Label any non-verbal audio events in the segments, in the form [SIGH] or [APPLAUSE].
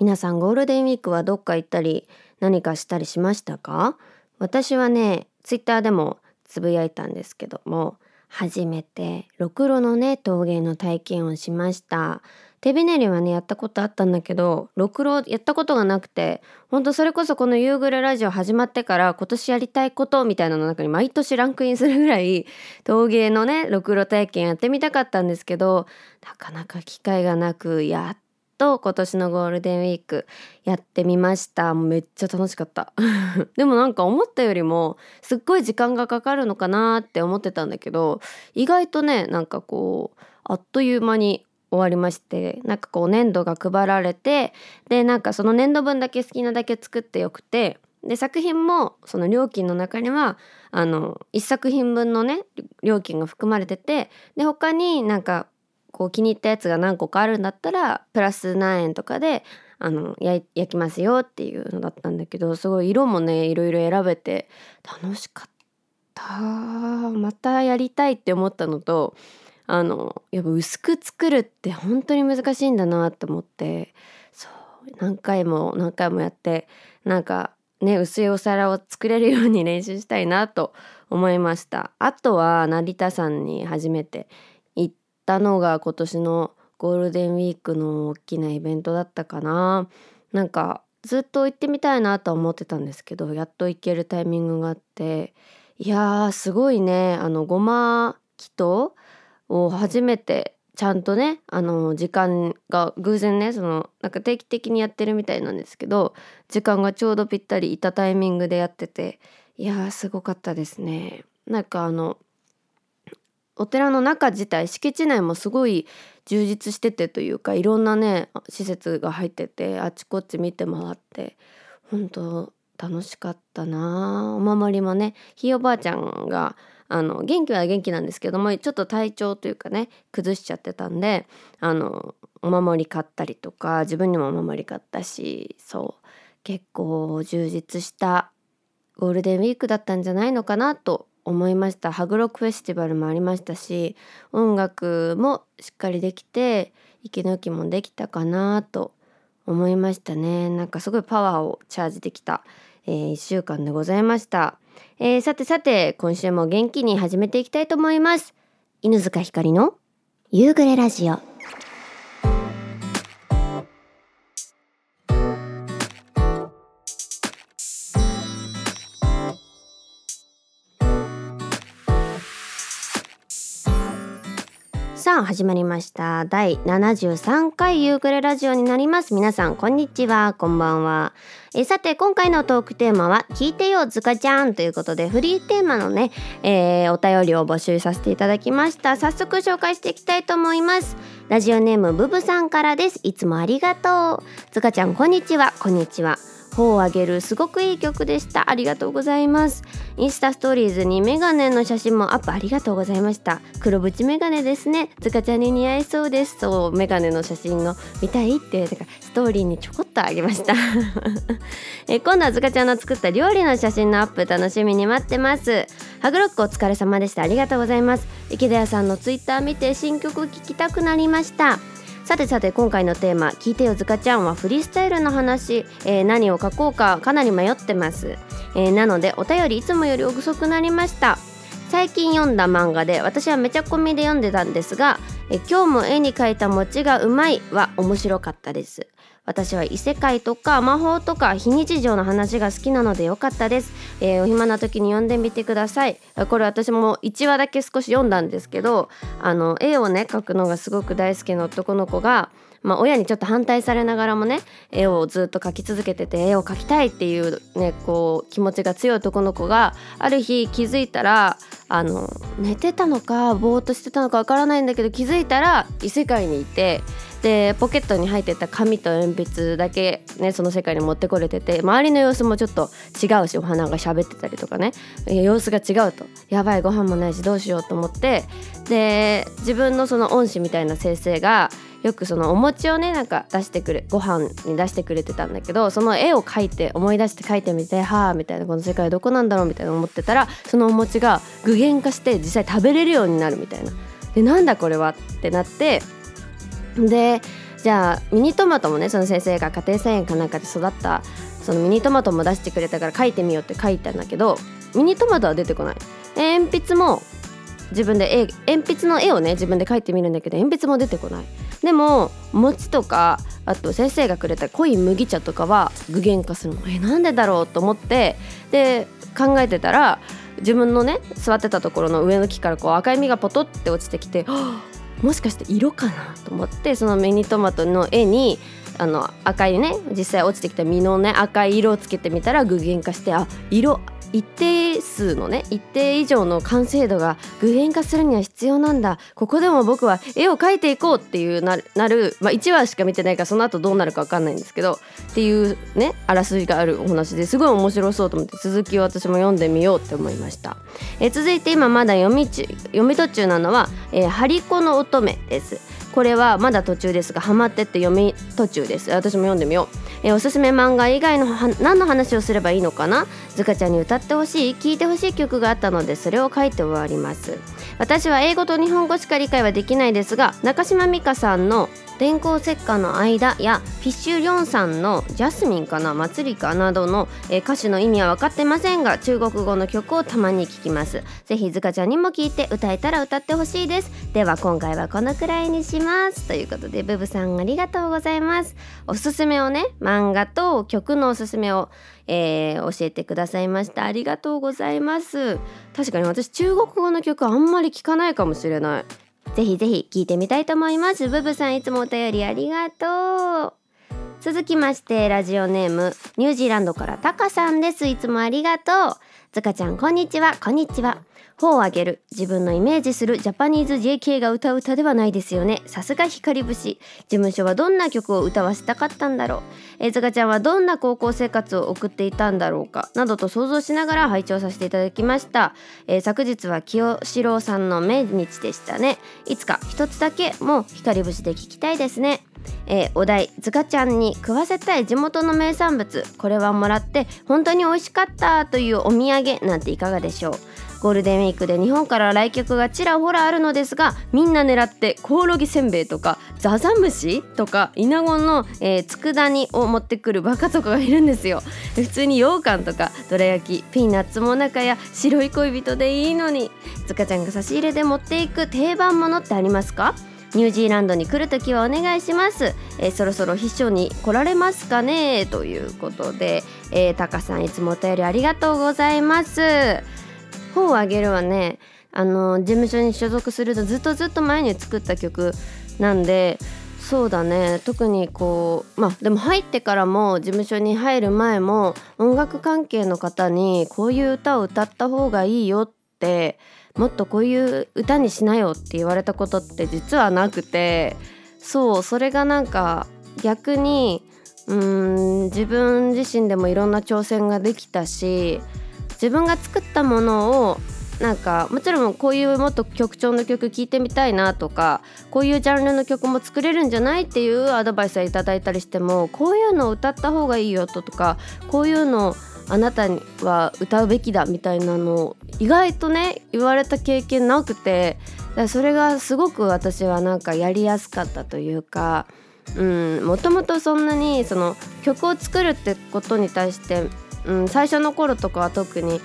皆さんゴールデンウィークはどっか行ったり何かしたりしましたか？私はねツイッターでもつぶやいたんですけども初めてろくろのね陶芸の体験をしました。手びねりはねやったことあったんだけどろくろやったことがなくてほんとそれこそこの夕暮れラジオ始まってから今年やりたいことみたいなの中に毎年ランクインするぐらい陶芸のねろくろ体験やってみたかったんですけどなかなか機会がなくやっと今年のゴールデンウィークやってみました。めっちゃ楽しかった。[LAUGHS] でもなんか思ったよりもすっごい時間がかかるのかなって思ってたんだけど意外とねなんかこうあっという間に終わりましてなんかこう粘土が配られてでなんかその粘土分だけ好きなだけ作ってよくてで作品もその料金の中にはあの1作品分のね料金が含まれててで他になんかこう気に入ったやつが何個かあるんだったらプラス何円とかであの焼きますよっていうのだったんだけどすごい色もねいろいろ選べて楽しかった。またやりたいって思ったのとあのやっぱ薄く作るって本当に難しいんだなって思ってそう何回も何回もやってなんかね薄いお皿を作れるように練習したいなと思いました。あとは成田山に初めてたのが今年のゴールデンウィークの大きなイベントだったかな。なんかずっと行ってみたいなとは思ってたんですけどやっと行けるタイミングがあって。いやーすごいね。あのごま祈祷を初めてちゃんとねあの時間が偶然ねそのなんか定期的にやってるみたいなんですけど時間がちょうどぴったりいたタイミングでやってて。いやーすごかったですね。なんかあのお寺の中自体敷地内もすごい充実しててというかいろんなね施設が入っててあちこち見て回って本当楽しかったな。お守りもねひいおばあちゃんがあの元気は元気なんですけどもちょっと体調というかね崩しちゃってたんであのお守り買ったりとか自分にもお守り買ったしそう結構充実したゴールデンウィークだったんじゃないのかなと思いました。ハグロックフェスティバルもありましたし音楽もしっかりできて息抜きもできたかなと思いましたね。なんかすごいパワーをチャージできた、えー、1週間でございました。えー、さてさて今週も元気に始めていきたいと思います。犬塚ひかりの夕暮れラジオ。始まりました。第73回夕暮れラジオになります。皆さんこんにちは。こんばんは。えさて今回のトークテーマは聞いてよずかちゃんということでフリーテーマのね、えー、お便りを募集させていただきました。早速紹介していきたいと思います。ラジオネームブブさんからです。いつもありがとう。ずかちゃんこんにちは。こんにちは。方をあげるすごくいい曲でした。ありがとうございます。インスタストーリーズにメガネの写真もアップありがとうございました。黒縁メガネですね。つかちゃんに似合いそうです。そうメガネの写真を見たいってだからストーリーにちょこっとあげました。[LAUGHS] え今度はつかちゃんの作った料理の写真のアップ楽しみに待ってます。ハグロックお疲れ様でした。ありがとうございます。池田屋さんのツイッター見て新曲聴きたくなりました。さてさて今回のテーマ「聞いてよずかちゃん」はフリースタイルの話、えー、何を書こうかかなり迷ってます、えー、なのでお便りいつもより遅くなりました。最近読んだ漫画で私はめちゃ込みで読んでたんですが「え今日も絵に描いた餅がうまい」は面白かったです。私は異世界とか魔法とか非日常の話が好きなのでよかったです、えー、お暇な時に読んでみてください。これ私も1話だけ少し読んだんですけどあの絵をね描くのがすごく大好きな男の子がまあ、親にちょっと反対されながらもね絵をずっと描き続けてて絵を描きたいっていうねこう気持ちが強い男の子がある日気づいたらあの寝てたのかぼーっとしてたのかわからないんだけど気づいたら異世界にいてでポケットに入ってた紙と鉛筆だけねその世界に持ってこれてて周りの様子もちょっと違うしお花が喋ってたりとかね。様子が違うと。やばいご飯もないしどうしようと思って。で自分のその恩師みたいな先生がよくそのお餅をねなんか出してくれご飯に出してくれてたんだけどその絵を描いて思い出して描いてみてはあみたいなこの世界どこなんだろうみたいな思ってたらそのお餅が具現化して実際食べれるようになるみたいな。でなんだこれは？ってなってでじゃあミニトマトもねその先生が家庭菜園かなんかで育ったそのミニトマトも出してくれたから描いてみようって書いたんだけどミニトマトは出てこない。鉛筆も自分で絵鉛筆の絵をね自分で描いてみるんだけど鉛筆も出てこない。でも餅とかあと先生がくれた濃い麦茶とかは具現化するの。えなんでだろうと思ってで考えてたら自分のね座ってたところの上の木からこう赤い実がポトって落ちてきてはあもしかして色かなと思ってそのミニトマトの絵にあの赤いね実際落ちてきた実のね赤い色をつけてみたら具現化してあ色一定数のね一定以上の完成度が具現化するには必要なんだ。ここでも僕は絵を描いていこうっていうなるまあ、1話しか見てないからその後どうなるか分かんないんですけどっていうねあらすじがあるお話ですごい面白そうと思って続きを私も読んでみようって思いました、え続いて今まだ読み読み途中なのは「えー、ハリコの乙女」です。これはまだ途中ですがハマってって読み途中です。私も読んでみよう、えー、おすすめ漫画以外の何の話をすればいいのかな？ずかちゃんに歌ってほしい聴いてほしい曲があったのでそれを書いて終わります。私は英語と日本語しか理解はできないですが中島美嘉さんの電光石火の間やフィッシュリョンさんのジャスミンかな祭りかなどの、えー、歌詞の意味は分かってませんが中国語の曲をたまに聞きます。ぜひずかちゃんにも聞いて歌えたら歌ってほしいです。では今回はこのくらいにします。ということでブブさんありがとうございます。おすすめをね漫画と曲のおすすめをえー、教えてくださいました。ありがとうございます。確かに私中国語の曲あんまり聞かないかもしれない。ぜひぜひ聞いてみたいと思います。ブブさんいつもお便りありがとう。続きましてラジオネームニュージーランドからタカさんです。いつもありがとう。ずかちゃんこんにちは。こんにちは。頬を上げる。自分のイメージするジャパニーズ JK が歌う歌ではないですよね。さすが光節。事務所はどんな曲を歌わせたかったんだろう。えずかちゃんはどんな高校生活を送っていたんだろうか。などと想像しながら拝聴させていただきました、えー、昨日は清志郎さんの命日でしたね。いつか一つだけもう光節で聞きたいですね。えー、お題ずかちゃんに食わせたい地元の名産物。これはもらって本当に美味しかったというお土産なんていかがでしょう。ゴールデンウィークで日本から来客がちらほらあるのですがみんな狙ってコオロギせんべいとかザザムシとかイナゴの、えー、佃煮を持ってくるバカとかがいるんですよ。普通に羊羹とかどら焼きピーナッツもなかや白い恋人でいいのに。つかちゃんが差し入れで持っていく定番ものってありますか？ニュージーランドに来るときはお願いします、えー、そろそろ秘書に来られますかね？ということで、えー、タカさんいつもお便りありがとうございます。本をあげるはねあの事務所に所属するとずっとずっと前に作った曲なんでそうだね。特にこうまあでも入ってからも事務所に入る前も音楽関係の方にこういう歌を歌った方がいいよってもっとこういう歌にしなよって言われたことって実はなくてそうそれがなんか逆にうん自分自身でもいろんな挑戦ができたし自分が作ったものをなんかもちろんこういうもっと曲調の曲聴いてみたいなとかこういうジャンルの曲も作れるんじゃないっていうアドバイスをいただいたりしてもこういうのを歌った方がいいよとかこういうのあなたは歌うべきだみたいなのを意外とね言われた経験なくてそれがすごく私はなんかやりやすかったというかもともとそんなにその曲を作るってことに対してうん、最初の頃とかは特に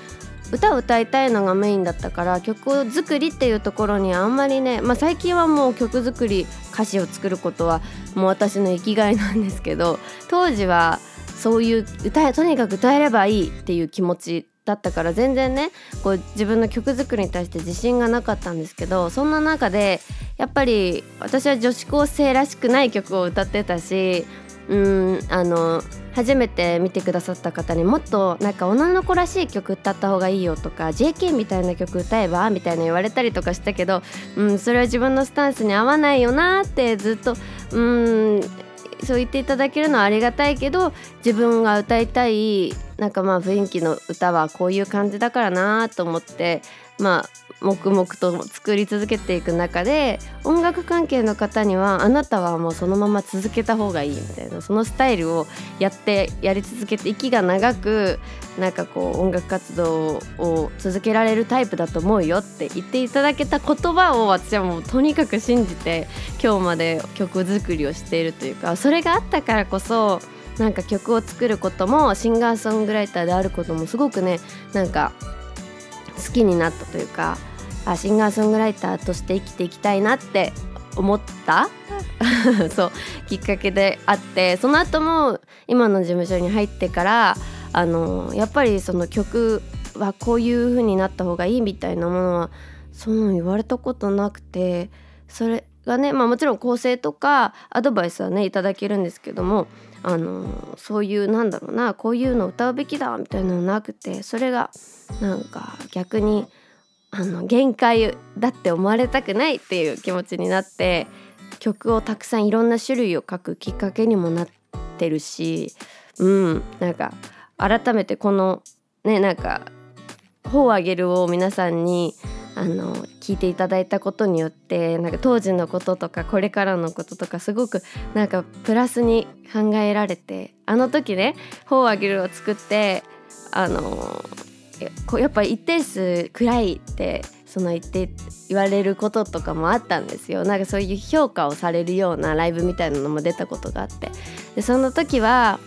歌を歌いたいのがメインだったから曲作りっていうところにあんまりね、まあ、最近はもう曲作り歌詞を作ることはもう私の生きがいなんですけど当時はそういう歌とにかく歌えればいいっていう気持ちだったから全然ねこう自分の曲作りに対して自信がなかったんですけどそんな中でやっぱり私は女子高生らしくない曲を歌ってたしうんあの初めて見てくださった方にもっとなんか女の子らしい曲歌った方がいいよとか JK みたいな曲歌えばみたいな言われたりとかしたけど、うん、それは自分のスタンスに合わないよなってずっとうんそう言っていただけるのはありがたいけど自分が歌いたいなんかまあ雰囲気の歌はこういう感じだからなと思ってまあ黙々と作り続けていく中で音楽関係の方にはあなたはもうそのまま続けた方がいいみたいなそのスタイルをやってやり続けて息が長くなんかこう音楽活動を続けられるタイプだと思うよって言っていただけた言葉を私はもうとにかく信じて今日まで曲作りをしているというかそれがあったからこそなんか曲を作ることもシンガーソングライターであることもすごくねなんかきになったというかあシンガーソングライターとして生きていきたいなって思った [LAUGHS] そうきっかけであってその後も今の事務所に入ってからあのやっぱりその曲はこういう風になった方がいいみたいなものはそう言われたことなくてそれがね、まあ、もちろん構成とかアドバイスはねいただけるんですけどもあのそういうなんだろうなこういうの歌うべきだみたいなのなくてそれがなんか逆にあの限界だって思われたくないっていう気持ちになって曲をたくさんいろんな種類を書くきっかけにもなってるしうんなんか改めてこのねなんか「ほうあげる」を皆さんにあの聞いていただいたことによってなんか当時のこととかこれからのこととかすごくなんかプラスに考えられてあの時ね「ほうあげる」を作ってあのやっぱ一定数暗いってその言って言われることとかもあったんですよ。なんかそういう評価をされるようなライブみたいなのも出たことがあって。でその時は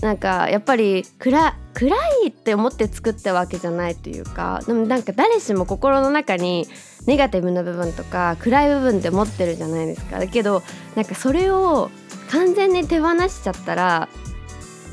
なんかやっぱり暗暗いって思って作ったわけじゃないというかでもなんか誰しも心の中にネガティブな部分とか暗い部分って持ってるじゃないですか。だけどなんかそれを完全に手放しちゃったら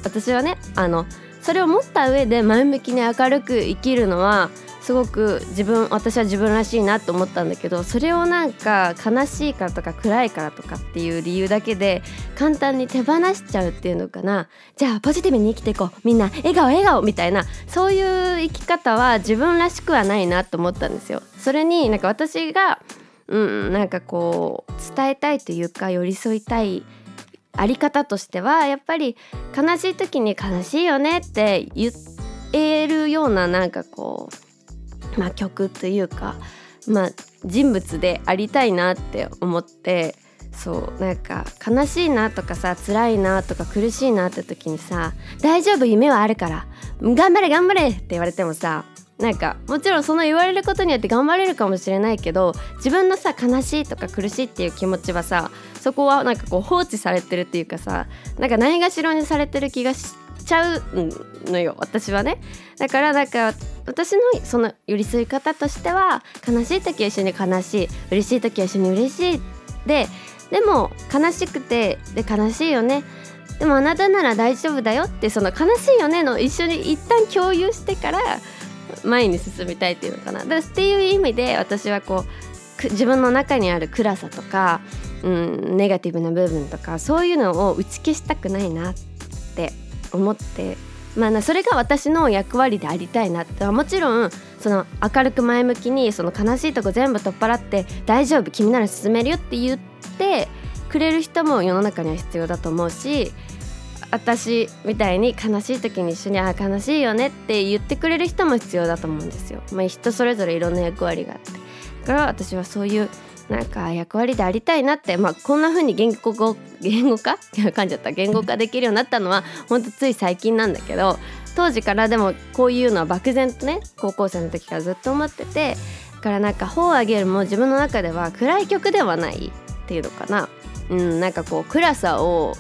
私はねあのそれを持った上で前向きに明るく生きるのはすごく自分私は自分らしいなと思ったんだけどそれをなんか悲しいからとか暗いからとかっていう理由だけで簡単に手放しちゃうっていうのかな。じゃあポジティブに生きていこう。みんな笑顔笑顔みたいな。そういう生き方は自分らしくはないなと思ったんですよ。それになんか私がうんなんかこう伝えたいというか寄り添いたいあり方としてはやっぱり悲しい時に悲しいよねって言えるようななんかこうまあ曲というかまあ人物でありたいなって思ってそうなんか悲しいなとかさ辛いなとか苦しいなって時にさ「大丈夫夢はあるから頑張れ頑張れ!」って言われてもさなんかもちろんその言われることによって頑張れるかもしれないけど自分のさ悲しいとか苦しいっていう気持ちはさそこはなんかこう放置されてるっていうかさなんかないがしろにされてる気がしてちゃうのよ私はね。だからなんか私のその寄り添い方としては悲しい時は一緒に悲しい嬉しい時は一緒に嬉しいででも悲しくてで悲しいよね。でもあなたなら大丈夫だよってその悲しいよねの一緒に一旦共有してから前に進みたいっていうのかな。だっていう意味で私はこう自分の中にある暗さとか、うん、ネガティブな部分とかそういうのを打ち消したくないなって思ってまあそれが私の役割でありたいなってもちろんその明るく前向きにその悲しいとこ全部取っ払って大丈夫君なら進めるよって言ってくれる人も世の中には必要だと思うし私みたいに悲しい時に一緒に「あ悲しいよね」って言ってくれる人も必要だと思うんですよ。まあ、人それぞれいろんな役割があってだから私はそういうなんか役割でありたいなって、まあ、こんな風に言語語言語化？噛んじゃった。言語化できるようになったのはほんとつい最近なんだけど当時からでもこういうのは漠然とね高校生の時からずっと思っててだからなんか「ほをあげる」も自分の中では暗い曲ではないっていうのかな。うん、なんかこう暗さを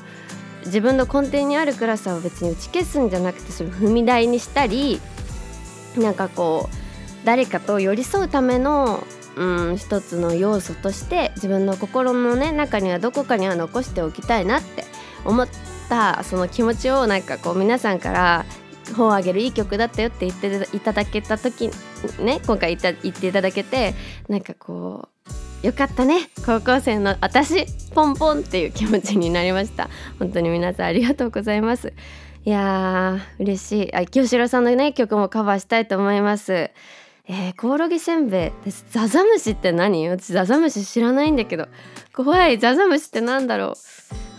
自分の根底にある暗さを別に打ち消すんじゃなくてそれ踏み台にしたりなんかこう誰かと寄り添うためのうん一つの要素として自分の心のね中にはどこかには残しておきたいなって思ったその気持ちをなんかこう皆さんから本をあげるいい曲だったよって言っていただけた時ね今回言っていただけてなんかこうよかったね高校生の [LAUGHS] 私ポンポンっていう気持ちになりました。本当に皆さんありがとうございます。いやー嬉しい。あ清志郎さんのね曲もカバーしたいと思います。えー、コオロギせんべい。ザザムシって何？私ザザムシ知らないんだけど。怖いザザムシってなんだろ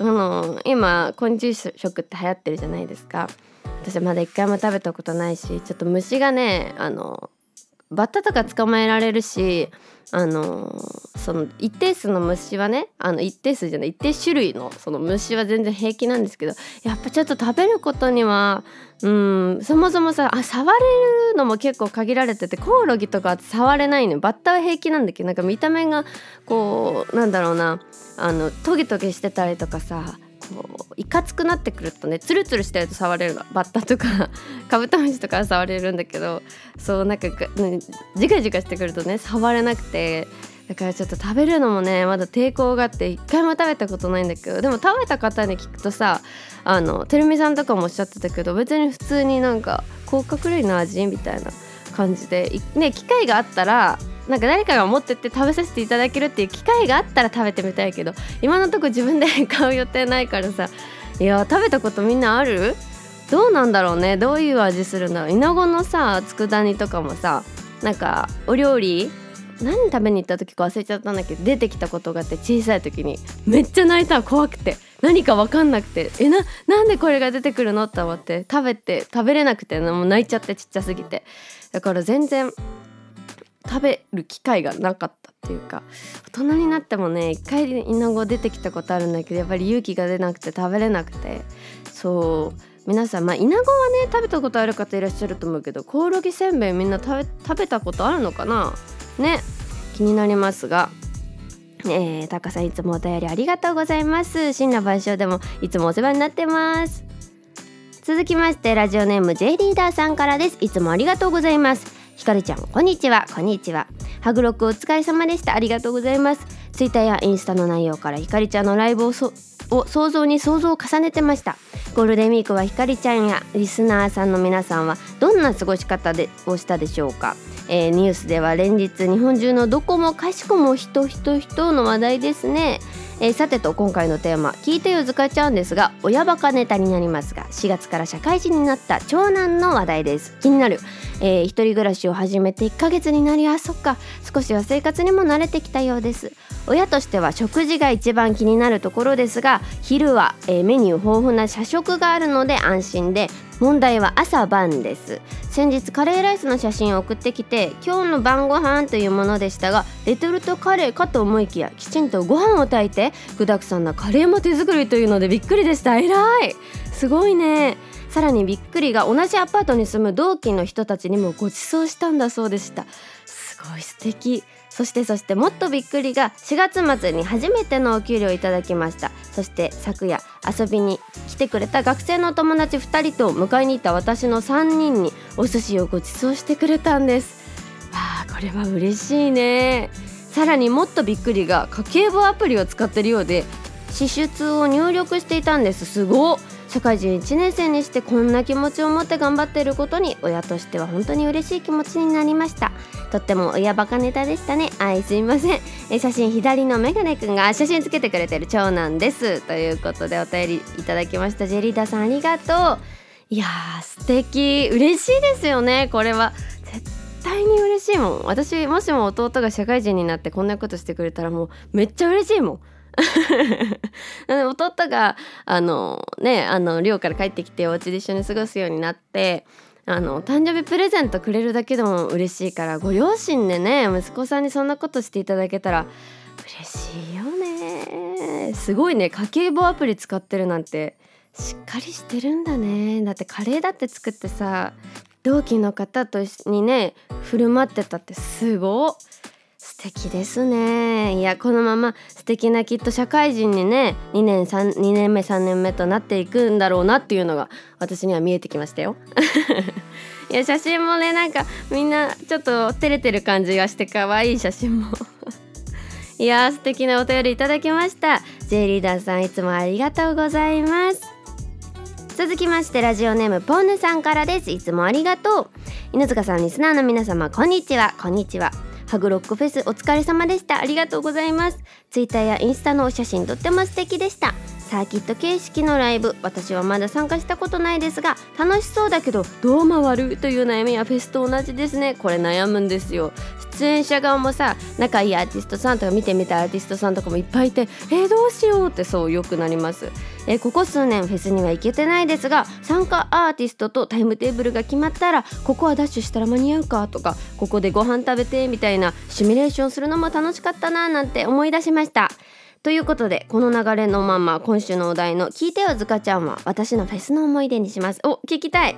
う？あの今昆虫食って流行ってるじゃないですか。私はまだ一回も食べたことないしちょっと虫がねあのバッタとか捕まえられるしあのその一定数の虫はねあの一定数じゃない一定種類のその虫は全然平気なんですけどやっぱちょっと食べることにはうんそもそもさあ触れるのも結構限られててコオロギとか触れないのバッタは平気なんだけどなんか見た目がこうなんだろうなあのトゲトゲしてたりとかさこういかつくなってくるとねツルツルしてると触れるのバッタとか [LAUGHS] カブトムシとか触れるんだけどそうなんか、ね、ジカジカしてくるとね触れなくてだからちょっと食べるのもねまだ抵抗があって一回も食べたことないんだけどでも食べた方に聞くとさあのてるみさんとかもおっしゃってたけど別に普通になんか甲殻類の味みたいな感じでね機会があったらなんか誰かが持ってって食べさせていただけるっていう機会があったら食べてみたいけど今のとこ自分で買う予定ないからさいや食べたことみんなある？どうなんだろうね？どういう味するんだろう？イナゴのさ佃煮とかもさなんかお料理何食べに行った時か忘れちゃったんだけ？ど出てきたことがあって小さい時に。めっちゃ泣いた怖くて。何か分かんなくて。えななんでこれが出てくるの？って思って。食べて食べれなくて。もう泣いちゃってちっちゃすぎて。だから全然食べる機会がなかったっていうか大人になってもね一回イナゴ出てきたことあるんだけどやっぱり勇気が出なくて食べれなくて。そう皆さんまあイナゴはね食べたことある方いらっしゃると思うけどコオロギせんべいみんな食べ食べたことあるのかな？ね気になりますが。えー、タカさんいつもお便りありがとうございます。真羅万象でもいつもお世話になってます。続きましてラジオネーム J リーダーさんからです。いつもありがとうございます。ひかるちゃんこんにちは。こんにちは。ハグロックお疲れ様でした。ありがとうございます。ツイッターやインスタの内容からひかりちゃんのライブをそを想像に想像を重ねてました。ゴールデンウィークはひかりちゃんやリスナーさんの皆さんはどんな過ごし方でをしたでしょうか。えー、ニュースでは連日日本中のどこもかしこも人人人の話題ですね、えー、さてと今回のテーマ「聞いてよずかちゃん」ですが親バカネタになりますが4月から社会人になった長男の話題です。気になる、えー、一人暮らしを始めて1ヶ月になりあそっか。少しは生活にも慣れてきたようです。親としては食事が一番気になるところですが昼は、えー、メニュー豊富な社食があるので安心で問題は朝晩です。先日カレーライスの写真を送ってきて今日の晩ご飯というものでしたがレトルトカレーかと思いきやきちんとご飯を炊いて具だくさんなカレーも手作りというのでびっくりでした。偉い!すごいね。さらにびっくりが同じアパートに住む同期の人たちにもご馳走したんだそうでした。すごい素敵。そしてそしてもっとびっくりが4月末に初めてのお給料いただきました。そして昨夜遊びに来てくれた学生の友達2人と迎えに行った私の3人にお寿司をご馳走してくれたんです。わあこれは嬉しいね。さらにもっとびっくりが家計簿アプリを使ってるようで支出を入力していたんです。すごっ。社会人1年生にしてこんな気持ちを持って頑張っていることに親としては本当に嬉しい気持ちになりました。とっても親バカネタでしたね。はいすいません。え [LAUGHS] 写真左のメガネくんが写真つけてくれてる長男です。ということでお便りいただきました。ジェリーダさんありがとう。いやー素敵。嬉しいですよね。これは。絶対に嬉しいもん。私もしも弟が社会人になってこんなことしてくれたらもうめっちゃ嬉しいもん。[LAUGHS] 弟があのねあの寮から帰ってきてお家で一緒に過ごすようになってあの誕生日プレゼントくれるだけでも嬉しいからご両親でね息子さんにそんなことしていただけたら嬉しいよね。すごいね家計簿アプリ使ってるなんてしっかりしてるんだね。だってカレーだって作ってさ同期の方と一緒にね振る舞ってたってすごっ。素敵ですね。いやこのまま素敵なきっと社会人にね2年3 2年目3年目となっていくんだろうなっていうのが私には見えてきましたよ。[LAUGHS] いや写真もねなんかみんなちょっと照れてる感じがして可愛い写真も。[LAUGHS] いや素敵なお便りいただきました。J リーダーさんいつもありがとうございます。続きましてラジオネームポンヌさんからです。いつもありがとう。犬塚さんリスナーの皆様こんにちは。こんにちは。ハグロックフェスお疲れ様でした。ありがとうございます。ツイッターやインスタのお写真とっても素敵でした。サーキット形式のライブ私はまだ参加したことないですが楽しそうだけどどう回るという悩みはフェスと同じですね。これ悩むんですよ。出演者側もさ仲いいアーティストさんとか見てみたアーティストさんとかもいっぱいいてえー、どうしようってそうよくなります、えー、ここ数年フェスには行けてないですが参加アーティストとタイムテーブルが決まったらここはダッシュしたら間に合うかとかここでご飯食べてみたいなシミュレーションするのも楽しかったななんて思い出しました。ということでこの流れのまま今週のお題の「聞いてよずかちゃんは私のフェスの思い出にします」お聞きたい。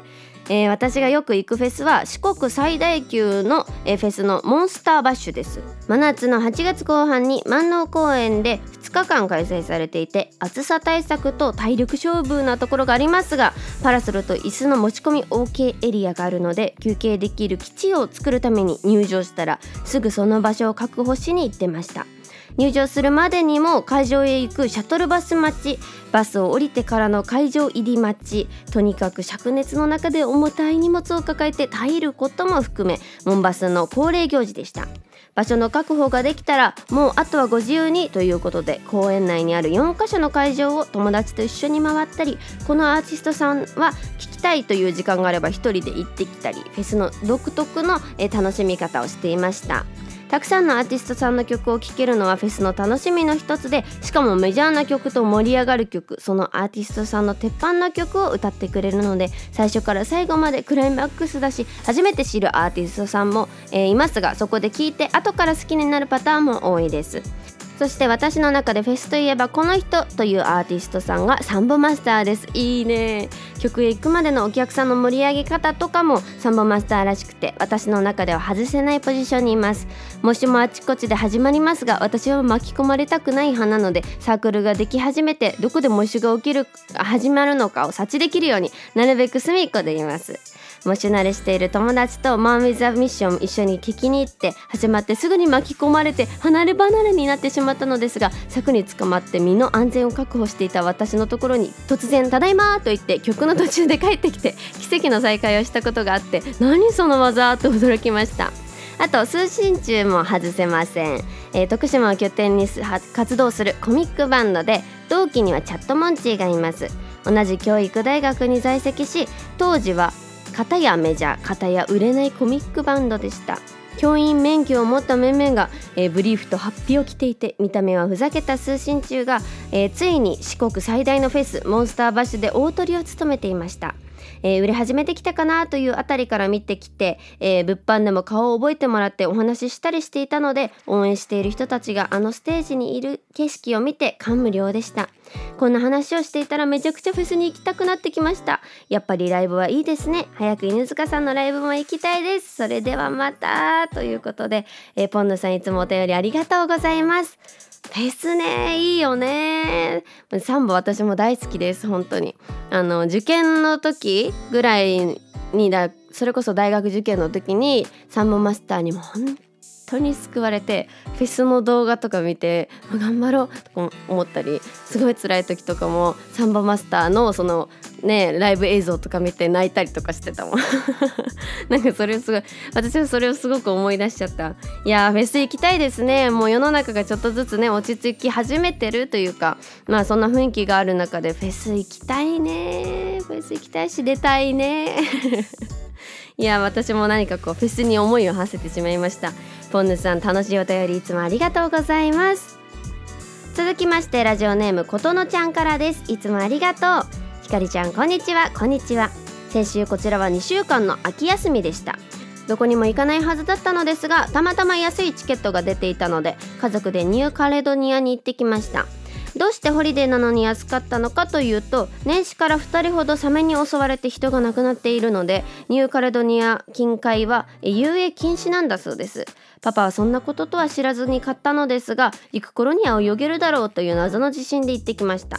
えー、私がよく行くフェスは四国最大級の、えー、フェスのモンスターバッシュです。真夏の8月後半に万能公園で2日間開催されていて暑さ対策と体力勝負なところがありますがパラソルと椅子の持ち込み OK エリアがあるので休憩できる基地を作るために入場したらすぐその場所を確保しに行ってました。入場するまでにも会場へ行くシャトルバス待ちバスを降りてからの会場入り待ちとにかく灼熱の中で重たい荷物を抱えて耐えることも含めモンバスの恒例行事でした。場所の確保ができたらもうあとはご自由にということで公園内にある4カ所の会場を友達と一緒に回ったりこのアーティストさんは聞きたいという時間があれば1人で行ってきたりフェスの独特の楽しみ方をしていました。たくさんのアーティストさんの曲を聴けるのはフェスの楽しみの一つでしかもメジャーな曲と盛り上がる曲そのアーティストさんの鉄板な曲を歌ってくれるので最初から最後までクライマックスだし初めて知るアーティストさんも、えー、いますがそこで聴いて後から好きになるパターンも多いです。そして私の中でフェスといえばこの人というアーティストさんがサンボマスターです。いいね。曲へ行くまでのお客さんの盛り上げ方とかもサンボマスターらしくて私の中では外せないポジションにいます。もしもあちこちで始まりますが私は巻き込まれたくない派なのでサークルができ始めてどこで模試が起きる始まるのかを察知できるようになるべく隅っこでいます。模試慣れしている友達とマン・ウィザ・ミッション一緒に聞きに行って始まってすぐに巻き込まれて離れ離れになってしまったのですが柵に捕まって身の安全を確保していた私のところに突然「ただいま!」と言って曲の途中で帰ってきて奇跡の再会をしたことがあって何その技と驚きましたあと通信中も外せません、えー、徳島を拠点に活動するコミックバンドで同期にはチャットモンチーがいます同じ教育大学に在籍し当時は片やメジャー片や売れないコミックバンドでした。教員免許を持った面々が、えー、ブリーフとハッピーを着ていて見た目はふざけた通信中が、えー、ついに四国最大のフェスモンスターバッシュで大トリを務めていました。えー、売れ始めてきたかなというあたりから見てきて、えー、物販でも顔を覚えてもらってお話ししたりしていたので応援している人たちがあのステージにいる景色を見て感無量でした。こんな話をしていたらめちゃくちゃフェスに行きたくなってきました。やっぱりライブはいいですね。早く犬塚さんのライブも行きたいです。それではまたということで、えー、ポンヌさんいつもお便りありがとうございます。フェスね。いいよね。サンボ私も大好きです本当に。あの受験の時ぐらいにだそれこそ大学受験の時にサンボマスターにも本当に救われてフェスの動画とか見て頑張ろうとか思ったりすごい辛い時とかもサンバマスターのそのねライブ映像とか見て泣いたりとかしてたもん。[LAUGHS] なんかそれをすごい私はそれをすごく思い出しちゃった。いやフェス行きたいですね。もう世の中がちょっとずつね落ち着き始めてるというかまあそんな雰囲気がある中でフェス行きたいねフェス行きたいし出たいねいや私も何かこうフェスに思いを馳せてしまいました。ポンヌさん楽しいお便りいつもありがとうございます。続きましてラジオネームことのちゃんからです。いつもありがとう。ひかりちゃんこんにちは。こんにちは。先週こちらは2週間の秋休みでした。どこにも行かないはずだったのですがたまたま安いチケットが出ていたので家族でニューカレドニアに行ってきました。どうしてホリデーなのに安かったのかというと年始から2人ほどサメに襲われて人が亡くなっているのでニューカレドニア近海は遊泳禁止なんだそうです。パパはそんなこととは知らずに買ったのですが行く頃には泳げるだろうという謎の自信で行ってきました。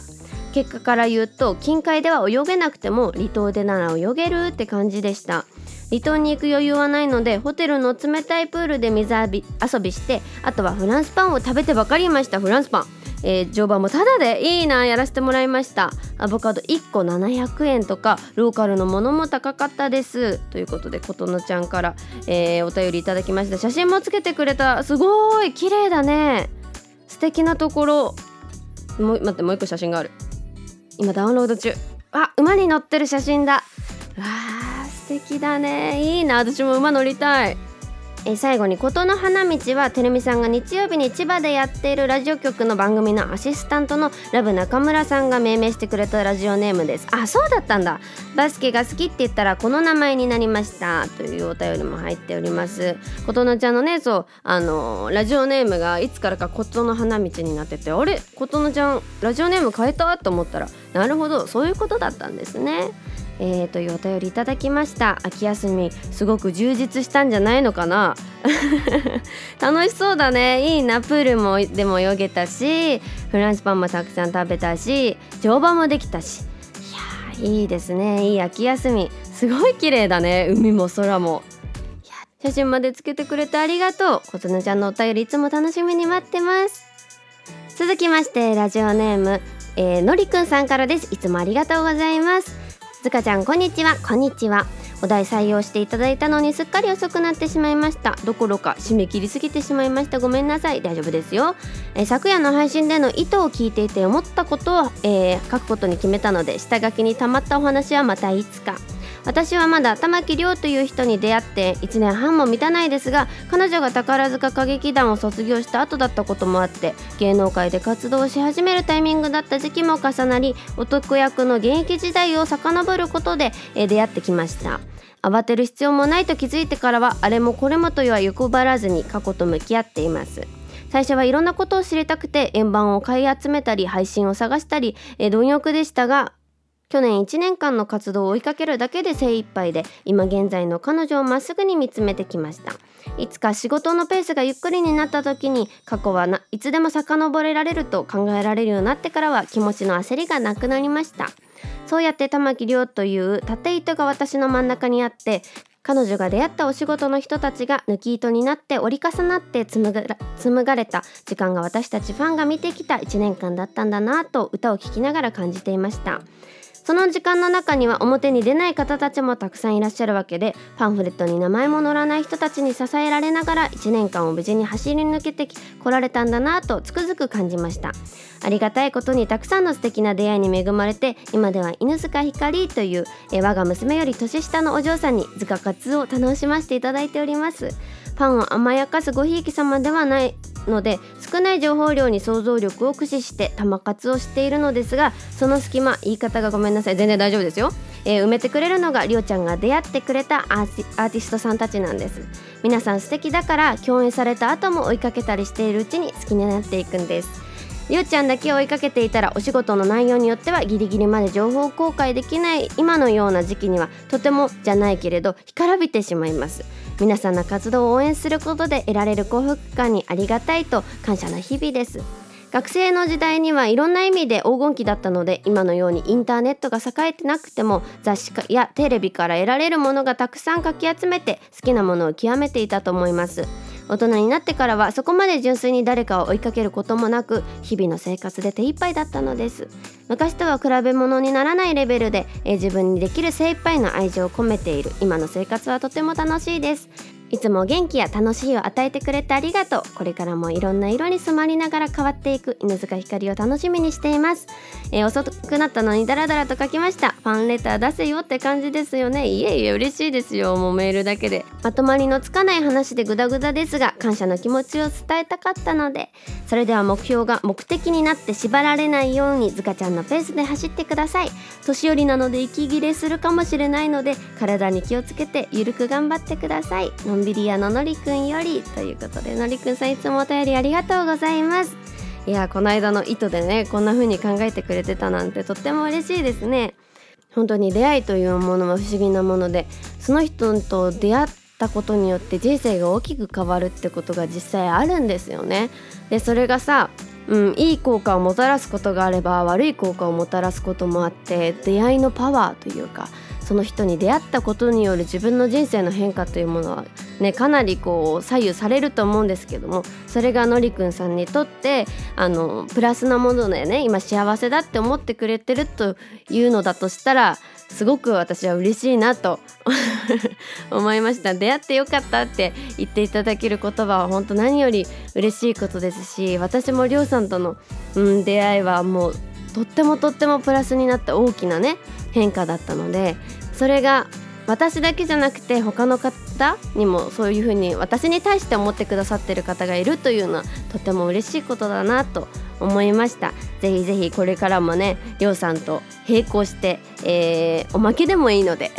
結果から言うと近海では泳げなくても離島でなら泳げるって感じでした。離島に行く余裕はないのでホテルの冷たいプールで水遊びしてあとはフランスパンを食べてばかりいました。フランスパン。えー、乗馬もタダでいいなやらせてもらいました。アボカド1個700円とかローカルのものも高かったです。ということでことのちゃんから、えー、お便りいただきました。写真もつけてくれた。すごい綺麗だね。素敵なところ。もう待ってもう一個写真がある。今ダウンロード中。あ馬に乗ってる写真だ。わー。素敵だね。いいな私も馬乗りたい。え最後に琴の花道はてるみさんが日曜日に千葉でやっているラジオ局の番組のアシスタントのラブ中村さんが命名してくれたラジオネームです。あそうだったんだ。バスケが好きって言ったらこの名前になりましたというお便りも入っております。琴乃ちゃんのねそうあのラジオネームがいつからか琴の花道になっててあれ？琴乃ちゃんラジオネーム変えた？と思ったらなるほどそういうことだったんですねえー、というお便りいただきました。秋休みすごく充実したんじゃないのかな？[LAUGHS] 楽しそうだね。いいな。プールもでも泳げたしフランスパンもたくさん食べたし乗馬もできたし。いやいいですね。いい秋休み。すごい綺麗だね。海も空も。写真までつけてくれてありがとう。ことのちゃんのお便りいつも楽しみに待ってます。続きましてラジオネーム、えー、のりくんさんからです。いつもありがとうございます。ずかちゃんこんにちは。こんにちは。お題採用していただいたのにすっかり遅くなってしまいました。どころか締め切りすぎてしまいました。ごめんなさい。大丈夫ですよ、え昨夜の配信での意図を聞いていて思ったことを、えー、書くことに決めたので下書きに溜まったお話はまたいつか。私はまだ玉木亮という人に出会って1年半も満たないですが彼女が宝塚歌劇団を卒業した後だったこともあって芸能界で活動し始めるタイミングだった時期も重なり男役の現役時代を遡ることで出会ってきました。慌てる必要もないと気づいてからはあれもこれもとは欲張らずに過去と向き合っています。最初はいろんなことを知りたくて円盤を買い集めたり配信を探したり貪欲でしたが去年1年間の活動を追いかけるだけで精一杯で今現在の彼女をまっすぐに見つめてきました。いつか仕事のペースがゆっくりになった時に過去はいつでも遡れられると考えられるようになってからは気持ちの焦りがなくなりました。そうやって玉木亮という縦糸が私の真ん中にあって彼女が出会ったお仕事の人たちが抜き糸になって折り重なって紡がれた時間が私たちファンが見てきた1年間だったんだなと歌を聴きながら感じていました。その時間の中には表に出ない方たちもたくさんいらっしゃるわけでパンフレットに名前も載らない人たちに支えられながら1年間を無事に走り抜けてこられたんだなとつくづく感じました。ありがたいことにたくさんの素敵な出会いに恵まれて今では犬塚ひかりというえ我が娘より年下のお嬢さんに塚活を楽しませていただいております。ファンを甘やかすごひいき様ではないので少ない情報量に想像力を駆使して玉活をしているのですがその隙間言い方がごめんなさい。全然大丈夫ですよ、えー、埋めてくれるのがりょうちゃんが出会ってくれたアーティストさんたちなんです。皆さん素敵だから共演された後も追いかけたりしているうちに好きになっていくんです。りょうちゃんだけ追いかけていたらお仕事の内容によってはギリギリまで情報公開できない今のような時期にはとてもじゃないけれど干からびてしまいます。皆さんの活動を応援することで得られる幸福感にありがたいと感謝の日々です。学生の時代にはいろんな意味で黄金期だったので今のようにインターネットが栄えてなくても雑誌やテレビから得られるものがたくさんかき集めて好きなものを極めていたと思います。大人になってからはそこまで純粋に誰かを追いかけることもなく日々の生活で手一杯だったのです。昔とは比べ物にならないレベルで、え自分にできる精一杯の愛情を込めている。今の生活はとても楽しいです。いつも元気や楽しいを与えてくれてありがとう。これからもいろんな色に染まりながら変わっていく。犬塚ひかりを楽しみにしています、えー、遅くなったのにダラダラと書きました。ファンレター出せよって感じですよね。いえいえ嬉しいですよ。もうメールだけで。まとまりのつかない話でグダグダですが感謝の気持ちを伝えたかったので。それでは目標が目的になって縛られないようにずかちゃんのペースで走ってください。年寄りなので息切れするかもしれないので体に気をつけてゆるく頑張ってください。んびり屋ののりくんよりということでのりくんさんいつもお便りありがとうございます。いやこの間の糸でねこんな風に考えてくれてたなんてとっても嬉しいですね。本当に出会いというものは不思議なものでその人と出会ったことによって人生が大きく変わるってことが実際あるんですよね。でそれがさうん、いい効果をもたらすことがあれば悪い効果をもたらすこともあって出会いのパワーというかその人に出会ったことによる自分の人生の変化というものはねかなりこう左右されると思うんですけどもそれがのりくんさんにとってあのプラスなものでね。今幸せだって思ってくれてるというのだとしたらすごく私は嬉しいなと [LAUGHS] 思いました。出会ってよかったって言っていただける言葉は本当何より嬉しいことですし私もりょうさんとの、うん、出会いはもうとってもとってもプラスになった大きなね変化だったのでそれが私だけじゃなくて他の方にもそういうふうに私に対して思ってくださってる方がいるというのはとても嬉しいことだなと思いました。ぜひぜひこれからもねりょうさんと並行して、えー、おまけでもいいので。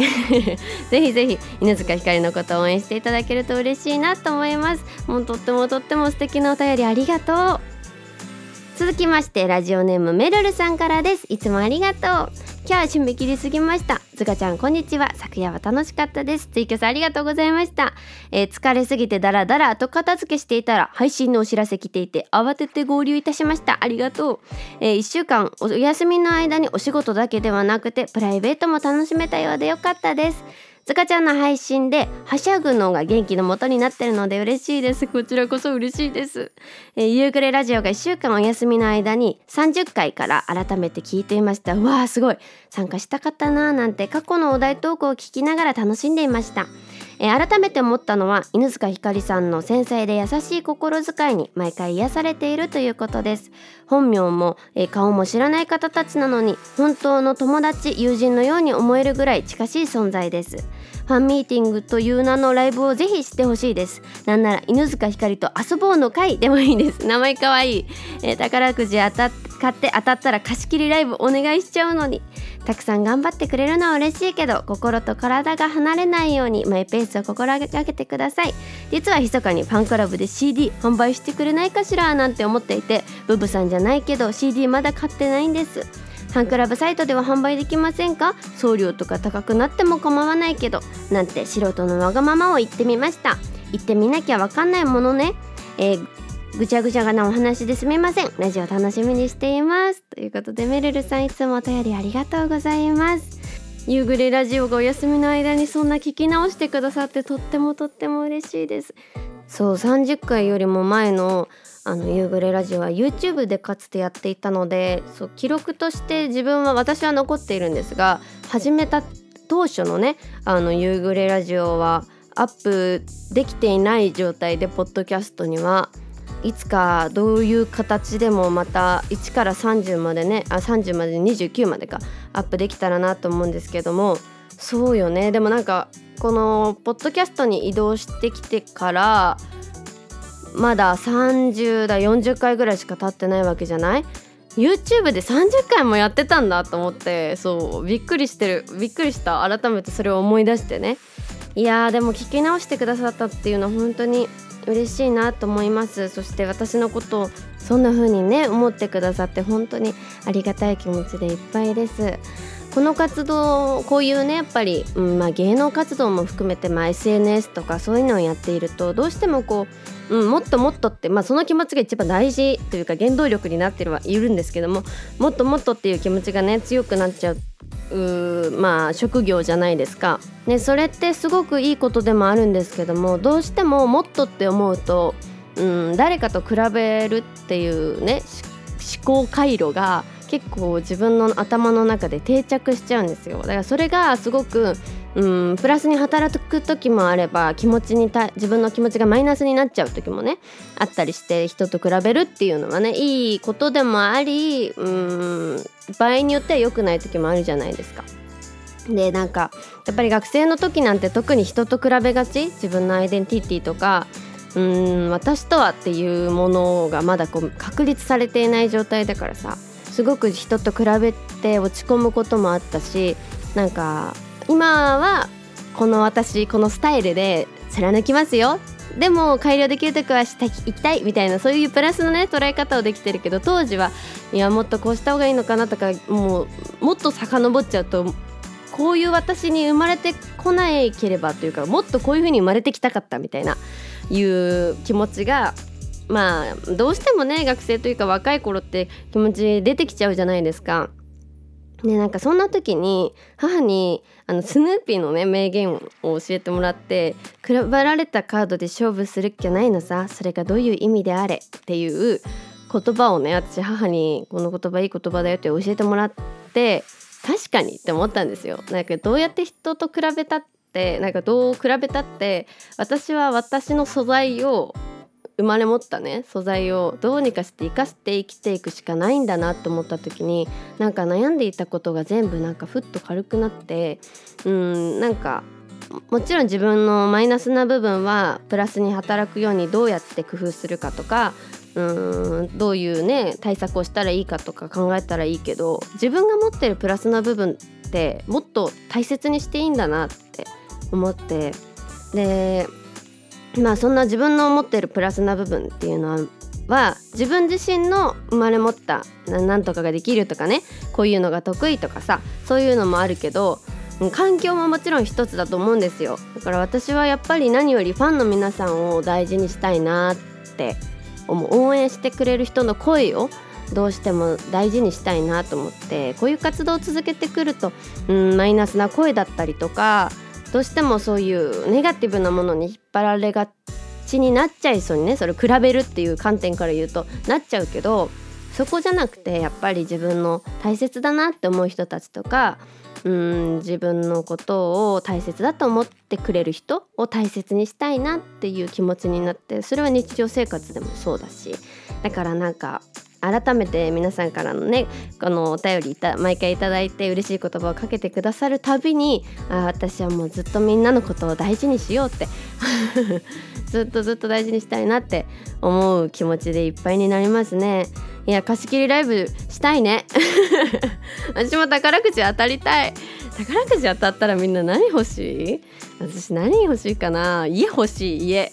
[LAUGHS] ぜひぜひ犬塚ひかりのことを応援していただけると嬉しいなと思います。もうとってもとっても素敵なお便りありがとう。続きましてラジオネームめるるさんからです。いつもありがとう。今日は締め切りすぎました。ずかちゃんこんにちは。昨夜は楽しかったです。ツイキャスありがとうございました、えー、疲れすぎてダラダラ。後片付けしていたら配信のお知らせ来ていて慌てて合流いたしました。ありがとう、えー、1週間お休みの間にお仕事だけではなくてプライベートも楽しめたようでよかったです。つかちゃんの配信ではしゃぐのが元気の元になってるので嬉しいです。こちらこそ嬉しいです、えー、夕暮れラジオが1週間お休みの間に30回から改めて聞いていました。わーすごい。参加したかったなーなんて過去のお題トークを聞きながら楽しんでいました。えー、改めて思ったのは犬塚ひかりさんの繊細で優しい心遣いに毎回癒されているということです。本名も、えー、顔も知らない方たちなのに本当の友達友人のように思えるぐらい近しい存在です。ファンミーティングという名のライブをぜひしてほしいです。なんなら犬塚ひかりと遊ぼうの会でもいいです。[LAUGHS] 名前かわいい、えー、宝くじ当た買って当たったら貸し切りライブお願いしちゃうのに。たくさん頑張ってくれるのは嬉しいけど心と体が離れないようにマイペースを心がけてください。実は密かにファンクラブで CD 販売してくれないかしらなんて思っていてブブさんじゃないけど CD まだ買ってないんです。ファンクラブサイトでは販売できませんか？送料とか高くなっても構わないけど。なんて素人のわがままを言ってみました。言ってみなきゃわかんないものね、えーぐちゃぐちゃがなお話ですみません。ラジオ楽しみにしています。ということでめるるさんいつもお便りありがとうございます。夕暮れラジオがお休みの間にそんな聞き直してくださってとってもとっても嬉しいです。そう30回よりも前のあの夕暮れラジオは YouTube でかつてやっていたのでそう記録として自分は私は残っているんですが始めた当初のねあの夕暮れラジオはアップできていない状態でポッドキャストにはいつかどういう形でもまた1から30までねあ30まで29までかアップできたらなと思うんですけどもそうよね。でもなんかこのポッドキャストに移動してきてからまだ30だ40回ぐらいしか経ってないわけじゃない？YouTube で30回もやってたんだと思ってそうびっくりしてるびっくりした。改めてそれを思い出してね。いやーでも聞き直してくださったっていうのは本当に嬉しいなと思います。そして私のことをそんな風にね思ってくださって本当にありがたい気持ちでいっぱいです。この活動こういうねやっぱり、うんまあ、芸能活動も含めて、まあ、SNS とかそういうのをやっているとどうしてもこう、うん、もっともっとって、まあ、その気持ちが一番大事というか原動力になってるはいるんですけどももっともっとっていう気持ちがね強くなっちゃううまあ職業じゃないですか。ね、それってすごくいいことでもあるんですけどもどうしてももっとって思うと、うん、誰かと比べるっていうね思考回路が結構自分の頭の中で定着しちゃうんですよ。だからそれがすごくうんプラスに働く時もあれば気持ちにた自分の気持ちがマイナスになっちゃう時もねあったりして人と比べるっていうのはねいいことでもありうん場合によっては良くない時もあるじゃないですか。でなんかやっぱり学生の時なんて特に人と比べがち？自分のアイデンティティとかうん私とはっていうものがまだこう確立されていない状態だからさ。すごく人と比べて落ち込むこともあったしなんか今はこの私このスタイルで貫きますよ。でも改良できるとこはしていきたいみたいなそういうプラスのね捉え方をできてるけど当時はいやもっとこうした方がいいのかなとかもうもっと遡っちゃうとこういう私に生まれてこないければというかもっとこういう風に生まれてきたかったみたいないう気持ちがまあどうしてもね学生というか若い頃って気持ち出てきちゃうじゃないですか。ね、なんかそんな時に母にあのスヌーピーのね名言を教えてもらって配られたカードで勝負するっきゃないのさそれがどういう意味であれっていう言葉をね私母にこの言葉いい言葉だよって教えてもらって確かにって思ったんですよ。なんかどうやって人と比べたってなんかどう比べたって私は私の素材を生まれ持ったね素材をどうにかして生かして生きていくしかないんだなと思った時になんか悩んでいたことが全部なんかふっと軽くなってうんなんかもちろん自分のマイナスな部分はプラスに働くようにどうやって工夫するかとかうんどういうね対策をしたらいいかとか考えたらいいけど自分が持ってるプラスな部分ってもっと大切にしていいんだなって思ってでまあそんな自分の持ってるプラスな部分っていうのは自分自身の生まれ持ったなんとかができるとかねこういうのが得意とかさそういうのもあるけど環境ももちろん一つだと思うんですよ。だから私はやっぱり何よりファンの皆さんを大事にしたいなって思う応援してくれる人の声をどうしても大事にしたいなと思ってこういう活動を続けてくるとんマイナスな声だったりとかどうしてもそういうネガティブなものに引っ張られがちになっちゃいそうにねそれ比べるっていう観点から言うとなっちゃうけどそこじゃなくてやっぱり自分の大切だなって思う人たちとかうん自分のことを大切だと思ってくれる人を大切にしたいなっていう気持ちになってそれは日常生活でもそうだしだからなんか改めて皆さんからのねこのお便りいた毎回頂いて嬉しい言葉をかけてくださるたびにあ私はもうずっとみんなのことを大事にしようって [LAUGHS] ずっとずっと大事にしたいなって思う気持ちでいっぱいになりますね。いや貸し切りライブしたいね。[LAUGHS] 私も宝くじ当たりたい。宝くじ当たったらみんな何欲しい？私何欲しいかな？家欲しい家。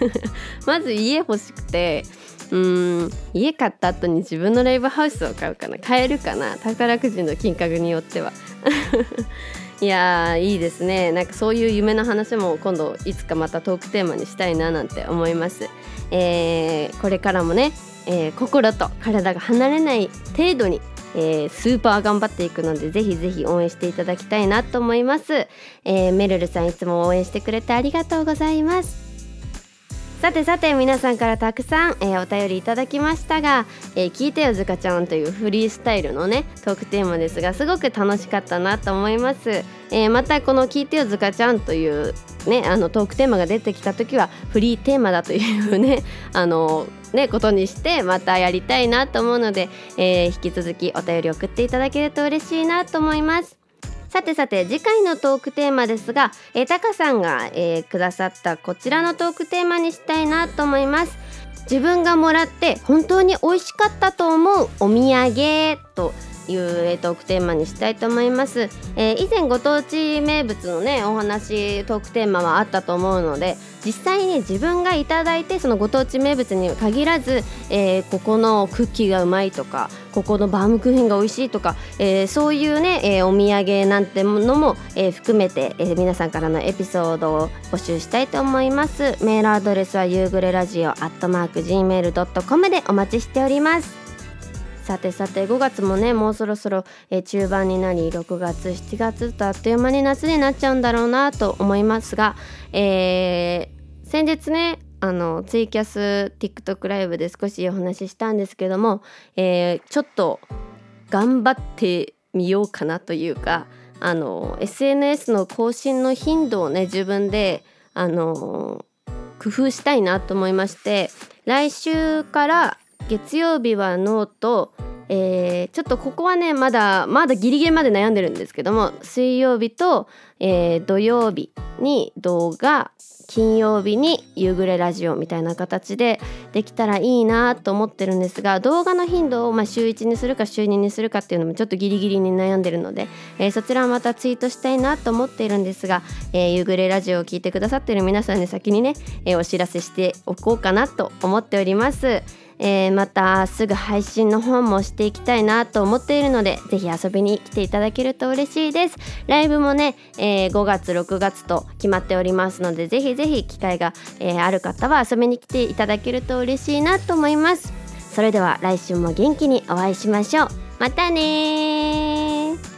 [LAUGHS] まず家欲しくてうん。家買った後に自分のライブハウスを買うかな。買えるかな。宝くじの金額によっては。[LAUGHS] いやいいですね。なんかそういう夢の話も今度いつかまたトークテーマにしたいななんて思います、えー、これからもね、えー、心と体が離れない程度にえー、スーパー頑張っていくのでぜひぜひ応援していただきたいなと思います、えー、メルルさんいつも応援してくれてありがとうございます。さてさて皆さんからたくさん、えー、お便りいただきましたが、えー、聞いてよずかちゃんというフリースタイルのねトークテーマですがすごく楽しかったなと思います、えー、またこの聞いてよずかちゃんというねあのトークテーマが出てきた時はフリーテーマだというね [LAUGHS] あのねことにしてまたやりたいなと思うので、え引き続きお便り送っていただけると嬉しいなと思います。さてさて次回のトークテーマですが、えー、タカさんが、えー、くださったこちらのトークテーマにしたいなと思います。自分がもらって本当に美味しかったと思うお土産というトークテーマにしたいと思います、えー、以前ご当地名物のねお話トークテーマはあったと思うので実際に自分がいただいてそのご当地名物に限らず、えー、ここのクッキーがうまいとかここのバームクーヘンが美味しいとか、えー、そういうね、えー、お土産なんてものも、えー、含めて、えー、皆さんからのエピソードを募集したいと思います。メールアドレスは夕暮れラジオアットマーク Gmail.com でお待ちしております。さてさて5月もねもうそろそろ、えー、中盤になり6月7月とあっという間に夏になっちゃうんだろうなと思いますが、えー、先日ねあのツイキャス TikTok ライブで少しお話ししたんですけども、えー、ちょっと頑張ってみようかなというかあの SNS の更新の頻度をね自分であの工夫したいなと思いまして来週から月曜日はノート、えー、ちょっとここはねまだまだギリギリまで悩んでるんですけども水曜日と、えー、土曜日に動画金曜日に夕暮れラジオみたいな形でできたらいいなと思ってるんですが動画の頻度をま週1にするか週2にするかっていうのもちょっとギリギリに悩んでるので、えー、そちらはまたツイートしたいなと思っているんですが、えー、夕暮れラジオを聞いてくださってる皆さんに先にね、えー、お知らせしておこうかなと思っております。えー、またすぐ配信の方もしていきたいなと思っているのでぜひ遊びに来ていただけると嬉しいです。ライブもね、えー、5月6月と決まっておりますのでぜひぜひ機会が、えー、ある方は遊びに来ていただけると嬉しいなと思います。それでは来週も元気にお会いしましょう。またね